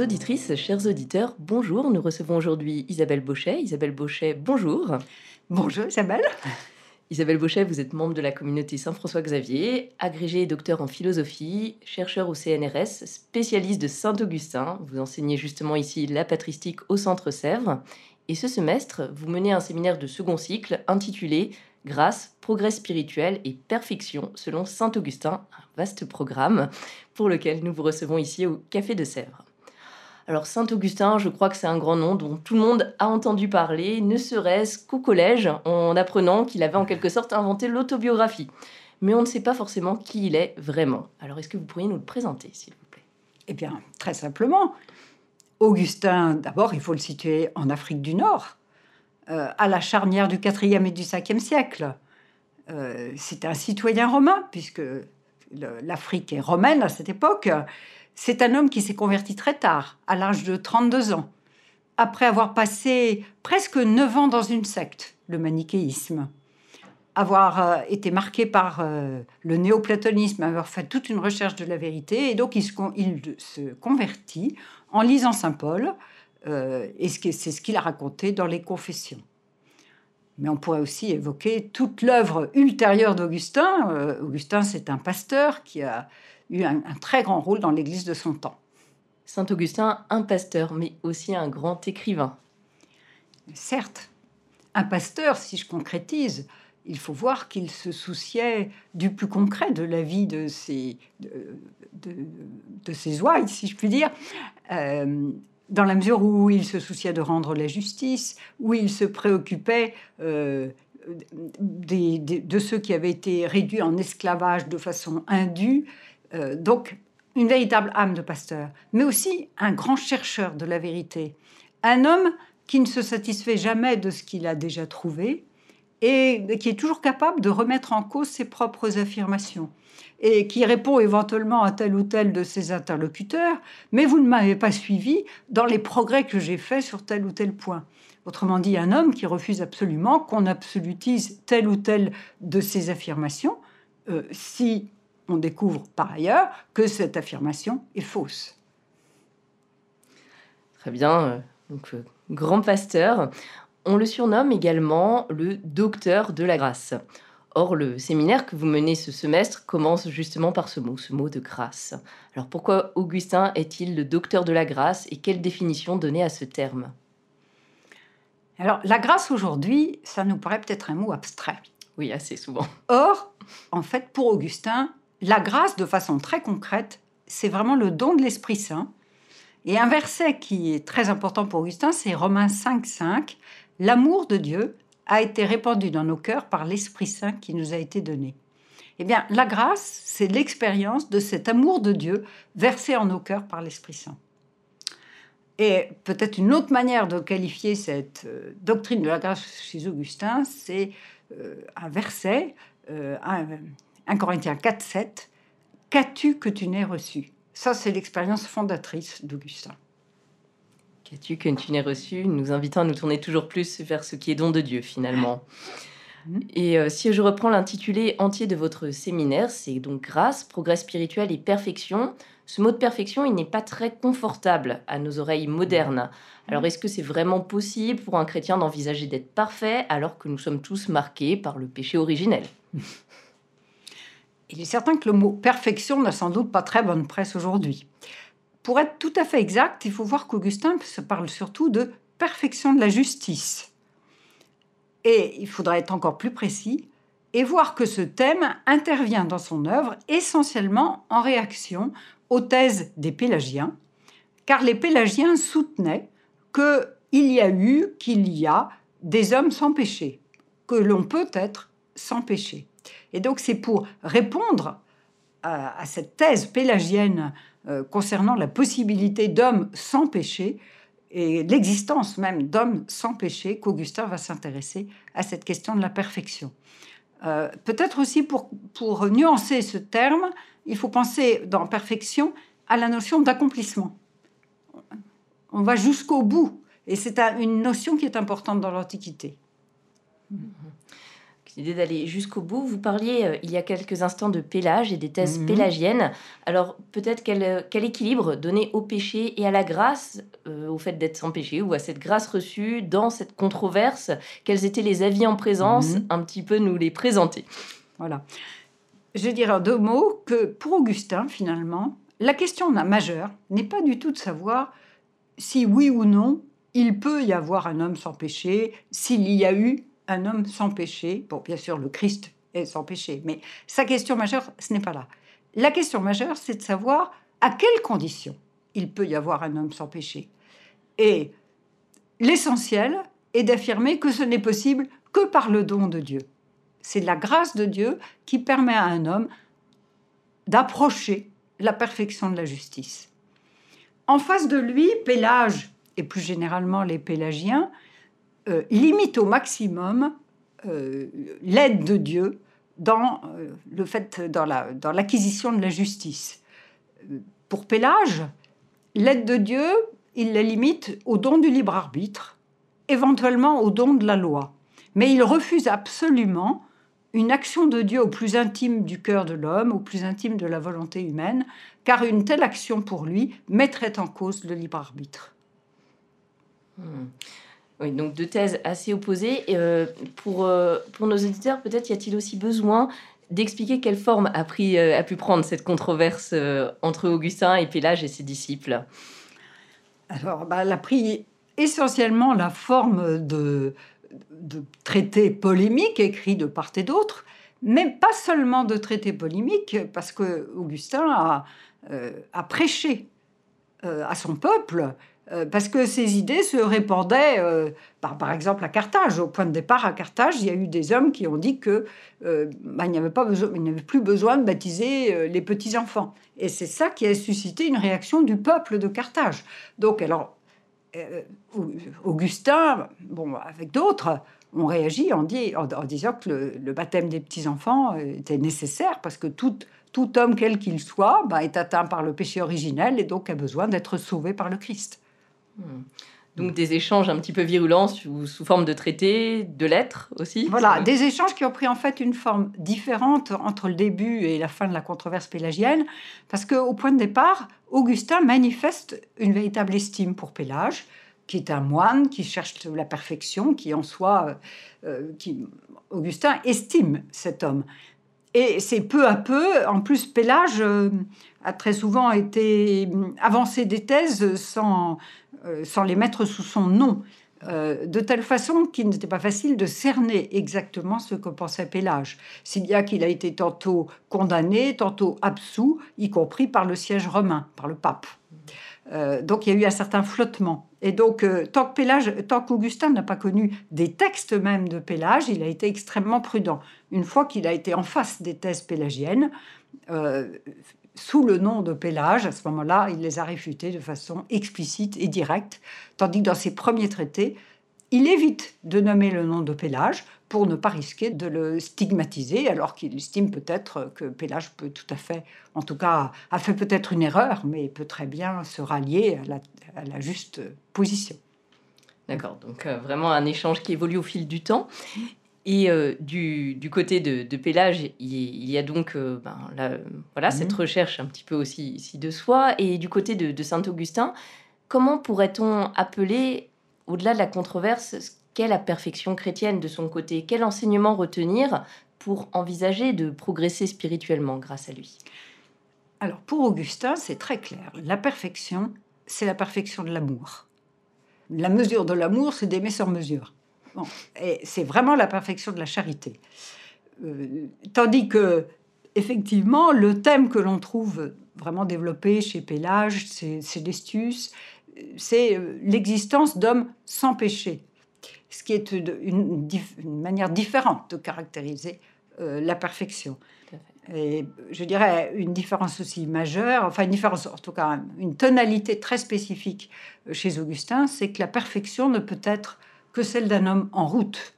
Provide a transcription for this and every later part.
Chères auditrices, chers auditeurs, bonjour. Nous recevons aujourd'hui Isabelle Bauchet. Isabelle Bauchet, bonjour. Bonjour Isabelle. Isabelle Bauchet, vous êtes membre de la communauté Saint-François-Xavier, agrégée et docteur en philosophie, chercheur au CNRS, spécialiste de Saint-Augustin. Vous enseignez justement ici la patristique au Centre Sèvres. Et ce semestre, vous menez un séminaire de second cycle intitulé Grâce, progrès spirituel et perfection selon Saint-Augustin, un vaste programme pour lequel nous vous recevons ici au Café de Sèvres. Alors Saint-Augustin, je crois que c'est un grand nom dont tout le monde a entendu parler, ne serait-ce qu'au collège, en apprenant qu'il avait en quelque sorte inventé l'autobiographie. Mais on ne sait pas forcément qui il est vraiment. Alors est-ce que vous pourriez nous le présenter, s'il vous plaît? Eh bien, très simplement, Augustin, d'abord, il faut le situer en Afrique du Nord, euh, à la charnière du 4e et du 5e siècle. Euh, c'est un citoyen romain, puisque l'Afrique est romaine à cette époque. C'est un homme qui s'est converti très tard, à l'âge de 32 ans, après avoir passé presque 9 ans dans une secte, le manichéisme, avoir euh, été marqué par euh, le néoplatonisme, avoir fait toute une recherche de la vérité, et donc il se, convertit en lisant Saint Paul, euh, et c'est ce qu'il a raconté dans les Confessions. Mais on pourrait aussi évoquer toute l'œuvre ultérieure d'Augustin. Augustin, c'est un pasteur qui a eu un, un très grand rôle dans l'Église de son temps. Saint Augustin, un pasteur, mais aussi un grand écrivain. Certes, un pasteur, si je concrétise, il faut voir qu'il se souciait du plus concret de la vie de ses, de, de, de ses ouailles, si je puis dire, euh, dans la mesure où il se souciait de rendre la justice, où il se préoccupait euh, de ceux qui avaient été réduits en esclavage de façon indue. Euh, donc, une véritable âme de pasteur, mais aussi un grand chercheur de la vérité. Un homme qui ne se satisfait jamais de ce qu'il a déjà trouvé, et qui est toujours capable de remettre en cause ses propres affirmations et qui répond éventuellement à tel ou tel de ses interlocuteurs, mais vous ne m'avez pas suivi dans les progrès que j'ai faits sur tel ou tel point. Autrement dit, un homme qui refuse absolument qu'on absolutise tel ou tel de ses affirmations, euh, si on découvre par ailleurs que cette affirmation est fausse. Très bien, donc euh, grand pasteur. On le surnomme également le docteur de la grâce. Or, le séminaire que vous menez ce semestre commence justement par ce mot, ce mot de grâce. Alors pourquoi Augustin est-il le docteur de la grâce et quelle définition donner à ce terme? Alors, la grâce aujourd'hui, ça nous paraît peut-être un mot abstrait. Oui, assez souvent. Or, en fait, pour Augustin, la grâce, de façon très concrète, c'est vraiment le don de l'Esprit Saint. Et un verset qui est très important pour Augustin, c'est Romains 5, 5. L'amour de Dieu a été répandu dans nos cœurs par l'Esprit Saint qui nous a été donné. Eh bien, la grâce, c'est l'expérience de cet amour de Dieu versé en nos cœurs par l'Esprit Saint. Et peut-être une autre manière de qualifier cette euh, doctrine de la grâce chez Augustin, c'est euh, un verset, euh, 1, 1 Corinthiens 4, 7. Qu'as-tu que tu n'aies reçu? Ça, c'est l'expérience fondatrice d'Augustin. Qu'as-tu que tu n'aies reçu Nous invitant à nous tourner toujours plus vers ce qui est don de Dieu, finalement. Et euh, si je reprends l'intitulé entier de votre séminaire, c'est donc grâce, progrès spirituel et perfection. Ce mot de perfection, il n'est pas très confortable à nos oreilles modernes. Alors est-ce que c'est vraiment possible pour un chrétien d'envisager d'être parfait alors que nous sommes tous marqués par le péché originel? Il est certain que le mot perfection n'a sans doute pas très bonne presse aujourd'hui. Pour être tout à fait exact, il faut voir qu'Augustin se parle surtout de perfection de la justice. Et il faudra être encore plus précis et voir que ce thème intervient dans son œuvre essentiellement en réaction aux thèses des Pélagiens, car les Pélagiens soutenaient qu'il y a eu, qu'il y a des hommes sans péché, que l'on peut être sans péché. Et donc c'est pour répondre à, cette thèse pélagienne concernant la possibilité d'hommes sans péché et l'existence même d'hommes sans péché qu'Augustin va s'intéresser à cette question de la perfection. Euh, peut-être aussi pour, pour nuancer ce terme, il faut penser dans perfection à la notion d'accomplissement. On va jusqu'au bout, et c'est une notion qui est importante dans l'Antiquité. Mm-hmm l'idée d'aller jusqu'au bout. Vous parliez euh, il y a quelques instants de pélage et des thèses mhm. pélagiennes. Alors peut-être quel, euh, quel, équilibre donner au péché et à la grâce, euh, au fait d'être sans péché, ou à cette grâce reçue dans cette controverse? Quels étaient les avis en présence? Mhm. Un petit peu nous les présenter. Voilà. Je dirais en deux mots que pour Augustin, finalement, la question majeure n'est pas du tout de savoir si oui ou non il peut y avoir un homme sans péché, s'il y a eu un homme sans péché. Bon, bien sûr, le Christ est sans péché, mais sa question majeure, ce n'est pas là. La question majeure, c'est de savoir à quelles conditions il peut y avoir un homme sans péché. Et l'essentiel est d'affirmer que ce n'est possible que par le don de Dieu. C'est la grâce de Dieu qui permet à un homme d'approcher la perfection de la justice. En face de lui, Pélage, et plus généralement les Pélagiens, euh, limite au maximum euh, l'aide de Dieu dans euh, le fait dans la dans l'acquisition de la justice. Pour Pélage, l'aide de Dieu, il la limite au don du libre arbitre, éventuellement au don de la loi, mais il refuse absolument une action de Dieu au plus intime du cœur de l'homme, au plus intime de la volonté humaine, car une telle action pour lui mettrait en cause le libre arbitre. Hmm. Donc deux thèses assez opposées. Euh, pour, euh, pour nos auditeurs, peut-être y a-t-il aussi besoin d'expliquer quelle forme a, pris, euh, a pu prendre cette controverse entre Augustin et Pélage et ses disciples? Alors, bah, elle a pris essentiellement la forme de, de traités polémiques écrits de part et d'autre, mais pas seulement de traités polémiques, parce que Augustin a, a prêché à son peuple parce que ces idées se répandaient, euh, par, exemple à Carthage. Au point de départ, à Carthage, il y a eu des hommes qui ont dit que euh, bah, n'y avait, plus besoin de baptiser les petits enfants. Et c'est ça qui a suscité une réaction du peuple de Carthage. Donc, alors, Augustin, bon, avec d'autres, ont réagi en, dit, en, disant que le, baptême des petits enfants était nécessaire parce que tout tout homme, quel qu'il soit, bah, est atteint par le péché originel et donc a besoin d'être sauvé par le Christ. Hmm. Donc des échanges un petit peu virulents sous, forme de traités, de lettres aussi. Voilà, des échanges qui ont pris en fait une forme différente entre le début et la fin de la controverse pélagienne, parce qu'au point de départ, Augustin manifeste une véritable estime pour Pélage, qui est un moine qui cherche la perfection, qui en soi, euh, euh, qui Augustin estime cet homme. Et c'est peu à peu, en plus Pélage euh, a très souvent été avancé des thèses sans sans les mettre sous son nom, euh, de telle façon qu'il n'était pas facile de cerner exactement ce que pensait Pélage. Si bien qu'il a été tantôt condamné, tantôt absous, y compris par le siège romain, par le pape. Euh, donc il y a eu un certain flottement. Et donc, tant tant qu'Augustin n'a pas connu des textes même de Pélage, il a été extrêmement prudent. Une fois qu'il a été en face des thèses pélagiennes, sous le nom de Pélage. À ce moment-là, il les a réfutés de façon explicite et directe, tandis que dans ses premiers traités, il évite de nommer le nom de Pélage pour ne pas risquer de le stigmatiser, alors qu'il estime peut-être que Pélage peut tout à fait, en tout cas, a fait peut-être une erreur, mais peut très bien se rallier à la, juste position. D'accord, donc euh, vraiment un échange qui évolue au fil du temps. Et euh, du, côté de, Pélage, il, y a donc euh, ben, voilà, mhm. cette recherche un petit peu aussi ici de soi. Et du côté de, Saint-Augustin, comment pourrait-on appeler, au-delà de la controverse, ce qu'est la perfection chrétienne de son côté? Quel enseignement retenir pour envisager de progresser spirituellement grâce à lui? Alors pour Augustin, c'est très clair. La perfection, c'est la perfection de l'amour. La mesure de l'amour, c'est d'aimer sans mesure. C'est vraiment la perfection de la charité. Euh, tandis que, effectivement, le thème que l'on trouve vraiment développé chez Pélage, c'est Destius, c'est euh, l'existence d'hommes sans péché, ce qui est une, manière différente de caractériser euh, la perfection. Et je dirais une différence aussi majeure, enfin une différence, en tout cas une tonalité très spécifique chez Augustin, c'est que la perfection ne peut être que celle d'un homme en route.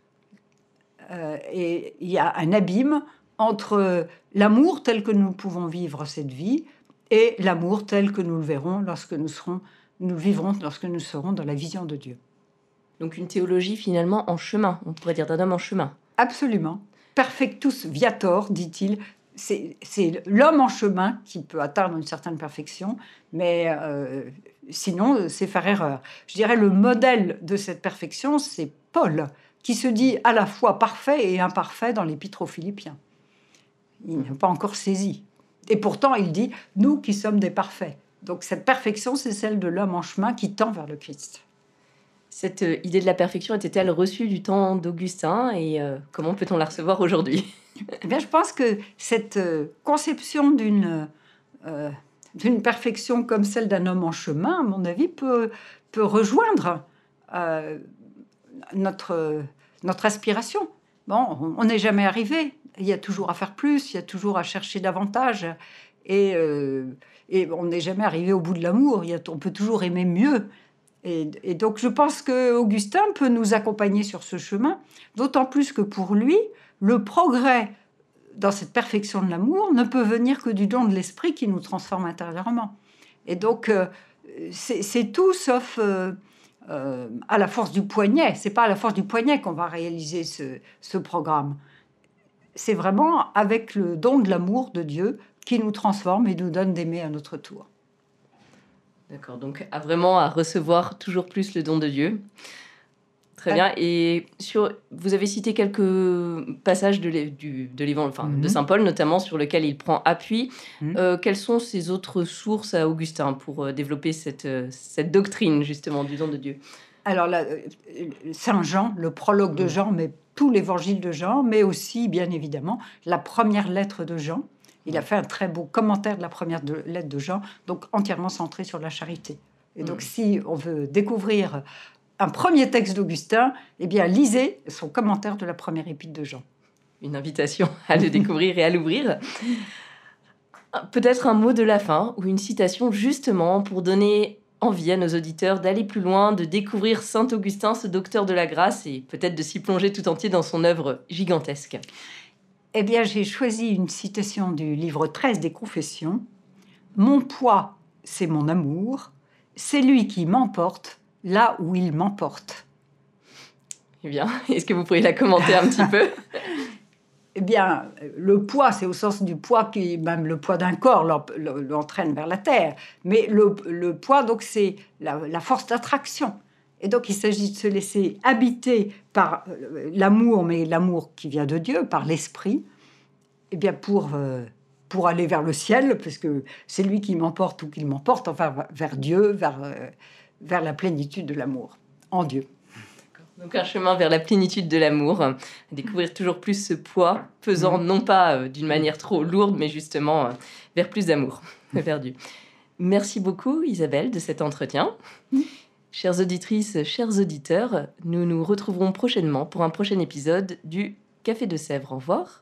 Euh, et il y a un abîme entre l'amour tel que nous pouvons vivre cette vie et l'amour tel que nous le verrons lorsque nous serons, nous vivrons lorsque nous serons dans la vision de Dieu. Donc une théologie finalement en chemin, on pourrait dire d'un homme en chemin. Absolument. Perfectus viator, dit-il. C'est l'homme en chemin qui peut atteindre une certaine perfection, mais euh, sinon, c'est faire erreur. Je dirais le modèle de cette perfection, c'est Paul, qui se dit à la fois parfait et imparfait dans l'épître aux Philippiens. Il n'a pas encore saisi. Et pourtant, il dit, nous qui sommes des parfaits. Donc cette perfection, c'est celle de l'homme en chemin qui tend vers le Christ. Cette euh, idée de la perfection était-elle reçue du temps d'Augustin et euh, comment peut-on la recevoir aujourd'hui? Eh bien, Je pense que cette euh, conception d'une d'une perfection comme celle d'un homme en chemin, à mon avis, peut, peut rejoindre notre, notre aspiration. Bon, on n'est jamais arrivé. Il y a toujours à faire plus, il y a toujours à chercher davantage. Et, euh, et on n'est jamais arrivé au bout de l'amour. On peut toujours aimer mieux. Et, et, donc, je pense que Augustin peut nous accompagner sur ce chemin, d'autant plus que pour lui, le progrès dans cette perfection de l'amour ne peut venir que du don de l'esprit qui nous transforme intérieurement. Et donc, euh, c'est tout sauf euh, euh, à la force du poignet. C'est pas à la force du poignet qu'on va réaliser ce, programme. C'est vraiment avec le don de l'amour de Dieu qui nous transforme et nous donne d'aimer à notre tour. D'accord, donc à vraiment à recevoir toujours plus le don de Dieu. Très bien. Et sur, vous avez cité quelques passages de, enfin, de mhm. Saint Paul, notamment sur lequel il prend appui. Mhm. Euh, quelles sont ses autres sources à Augustin pour euh, développer cette, euh, cette doctrine justement du don de Dieu? Alors là, Saint Jean, le prologue de mhm. Jean, mais tout l'évangile de Jean, mais aussi bien évidemment la première lettre de Jean. Il a fait un très beau commentaire de la première lettre de Jean, donc entièrement centré sur la charité. Et donc, si on veut découvrir un premier texte d'Augustin, eh bien, lisez son commentaire de la première épître de Jean. Une invitation à le découvrir et à l'ouvrir. Peut-être un mot de la fin ou une citation justement pour donner envie à nos auditeurs d'aller plus loin, de découvrir Saint Augustin, ce docteur de la grâce, et peut-être de s'y plonger tout entier dans son œuvre gigantesque. Eh bien, j'ai choisi une citation du livre 13 des Confessions. Mon poids, c'est mon amour, c'est lui qui m'emporte là où il m'emporte. Eh bien, est-ce que vous pourriez la commenter un petit peu? Eh bien, le poids, c'est au sens du poids qui, même le poids d'un corps, l'entraîne vers la terre. Mais le, poids, donc, c'est la, force d'attraction. Et donc, il s'agit de se laisser habiter par euh, l'amour, mais l'amour qui vient de Dieu, par l'esprit, eh bien, pour, euh, pour aller vers le ciel, parce que c'est lui qui m'emporte ou qu'il m'emporte, enfin, vers Dieu, vers. Euh, vers la plénitude de l'amour en Dieu. Donc un chemin vers la plénitude de l'amour, découvrir toujours plus ce poids pesant mm. non pas euh, d'une manière trop lourde, mais justement euh, vers plus d'amour, vers Dieu. Merci beaucoup Isabelle de cet entretien. Mm. Chères auditrices, chers auditeurs, nous nous retrouverons prochainement pour un prochain épisode du Café de Sèvres. Au revoir.